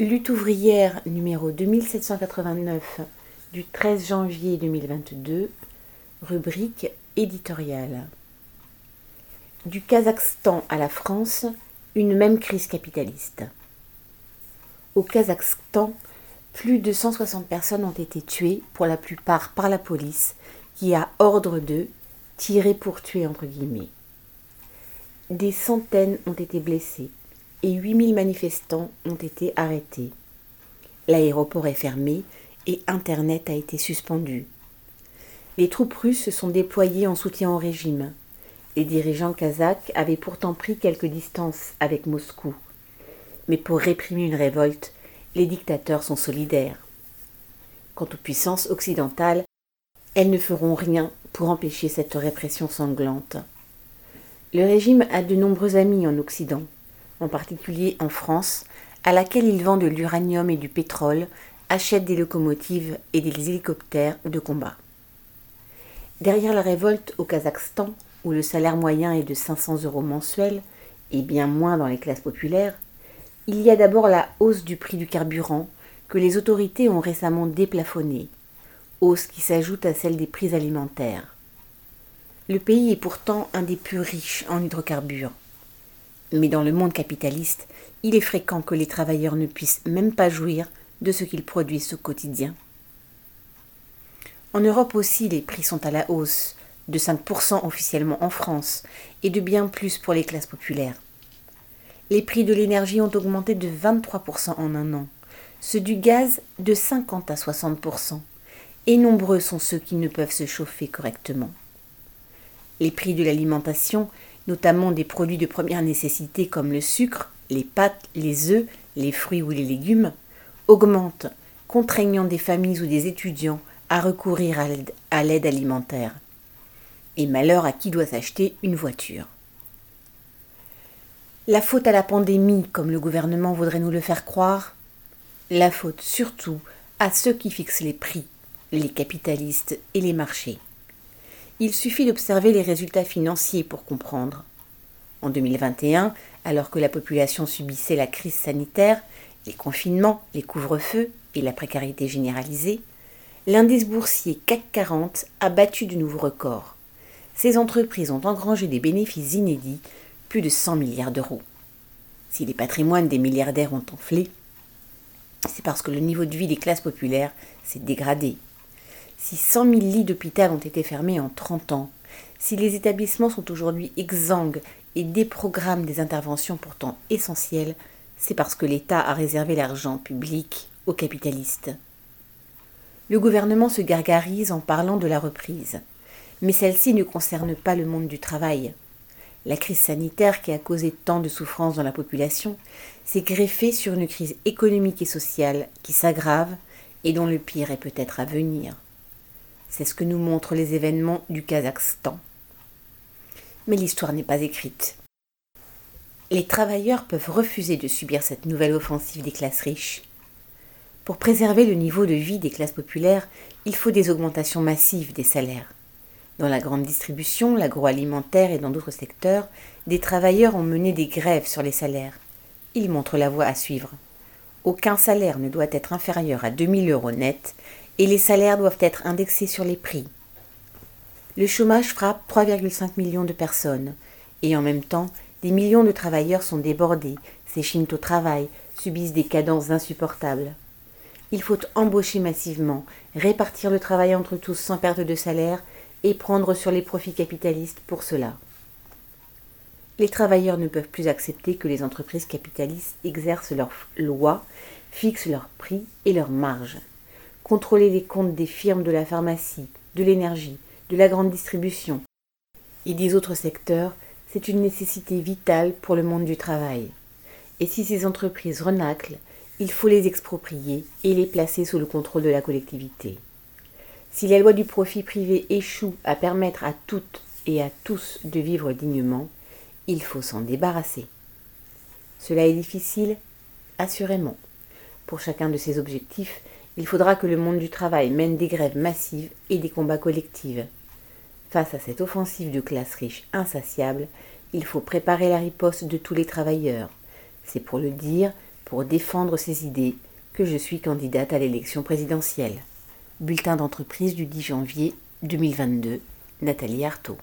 Lutte ouvrière numéro 2789 du 13 janvier 2022, rubrique éditoriale. Du Kazakhstan à la France, une même crise capitaliste. Au Kazakhstan, plus de 160 personnes ont été tuées, pour la plupart par la police, qui a ordre de tirer pour tuer entre guillemets. Des centaines ont été blessés et 8000 manifestants ont été arrêtés. L'aéroport est fermé et Internet a été suspendu. Les troupes russes se sont déployées en soutien au régime. Les dirigeants kazakhs avaient pourtant pris quelques distances avec Moscou. Mais pour réprimer une révolte, les dictateurs sont solidaires. Quant aux puissances occidentales, elles ne feront rien pour empêcher cette répression sanglante. Le régime a de nombreux amis en Occident en particulier en France, à laquelle il vend de l'uranium et du pétrole, achète des locomotives et des hélicoptères de combat. Derrière la révolte au Kazakhstan, où le salaire moyen est de 500 euros mensuels, et bien moins dans les classes populaires, il y a d'abord la hausse du prix du carburant que les autorités ont récemment déplafonné, hausse qui s'ajoute à celle des prix alimentaires. Le pays est pourtant un des plus riches en hydrocarbures. Mais dans le monde capitaliste, il est fréquent que les travailleurs ne puissent même pas jouir de ce qu'ils produisent au quotidien. En Europe aussi, les prix sont à la hausse, de 5% officiellement en France, et de bien plus pour les classes populaires. Les prix de l'énergie ont augmenté de 23% en un an, ceux du gaz de 50 à 60%, et nombreux sont ceux qui ne peuvent se chauffer correctement. Les prix de l'alimentation notamment des produits de première nécessité comme le sucre, les pâtes, les œufs, les fruits ou les légumes, augmentent, contraignant des familles ou des étudiants à recourir à l'aide alimentaire. Et malheur à qui doit s'acheter une voiture. La faute à la pandémie, comme le gouvernement voudrait nous le faire croire La faute surtout à ceux qui fixent les prix, les capitalistes et les marchés. Il suffit d'observer les résultats financiers pour comprendre. En 2021, alors que la population subissait la crise sanitaire, les confinements, les couvre-feux et la précarité généralisée, l'indice boursier CAC 40 a battu de nouveaux records. Ces entreprises ont engrangé des bénéfices inédits, plus de 100 milliards d'euros. Si les patrimoines des milliardaires ont enflé, c'est parce que le niveau de vie des classes populaires s'est dégradé si 100 000 lits d'hôpital ont été fermés en 30 ans, si les établissements sont aujourd'hui exsangues et déprogramment des interventions pourtant essentielles, c'est parce que l'État a réservé l'argent public aux capitalistes. Le gouvernement se gargarise en parlant de la reprise, mais celle-ci ne concerne pas le monde du travail. La crise sanitaire qui a causé tant de souffrances dans la population s'est greffée sur une crise économique et sociale qui s'aggrave et dont le pire est peut-être à venir. C'est ce que nous montrent les événements du Kazakhstan. Mais l'histoire n'est pas écrite. Les travailleurs peuvent refuser de subir cette nouvelle offensive des classes riches. Pour préserver le niveau de vie des classes populaires, il faut des augmentations massives des salaires. Dans la grande distribution, l'agroalimentaire et dans d'autres secteurs, des travailleurs ont mené des grèves sur les salaires. Ils montrent la voie à suivre. Aucun salaire ne doit être inférieur à 2000 euros net et les salaires doivent être indexés sur les prix. Le chômage frappe 3,5 millions de personnes et en même temps, des millions de travailleurs sont débordés, s'échinent au travail, subissent des cadences insupportables. Il faut embaucher massivement, répartir le travail entre tous sans perte de salaire et prendre sur les profits capitalistes pour cela. Les travailleurs ne peuvent plus accepter que les entreprises capitalistes exercent leurs lois, fixent leurs prix et leurs marges contrôler les comptes des firmes de la pharmacie, de l'énergie, de la grande distribution et des autres secteurs, c'est une nécessité vitale pour le monde du travail. Et si ces entreprises renaclent, il faut les exproprier et les placer sous le contrôle de la collectivité. Si la loi du profit privé échoue à permettre à toutes et à tous de vivre dignement, il faut s'en débarrasser. Cela est difficile Assurément. Pour chacun de ces objectifs, il faudra que le monde du travail mène des grèves massives et des combats collectifs. Face à cette offensive de classe riche insatiable, il faut préparer la riposte de tous les travailleurs. C'est pour le dire, pour défendre ses idées que je suis candidate à l'élection présidentielle. Bulletin d'entreprise du 10 janvier 2022, Nathalie Artaud.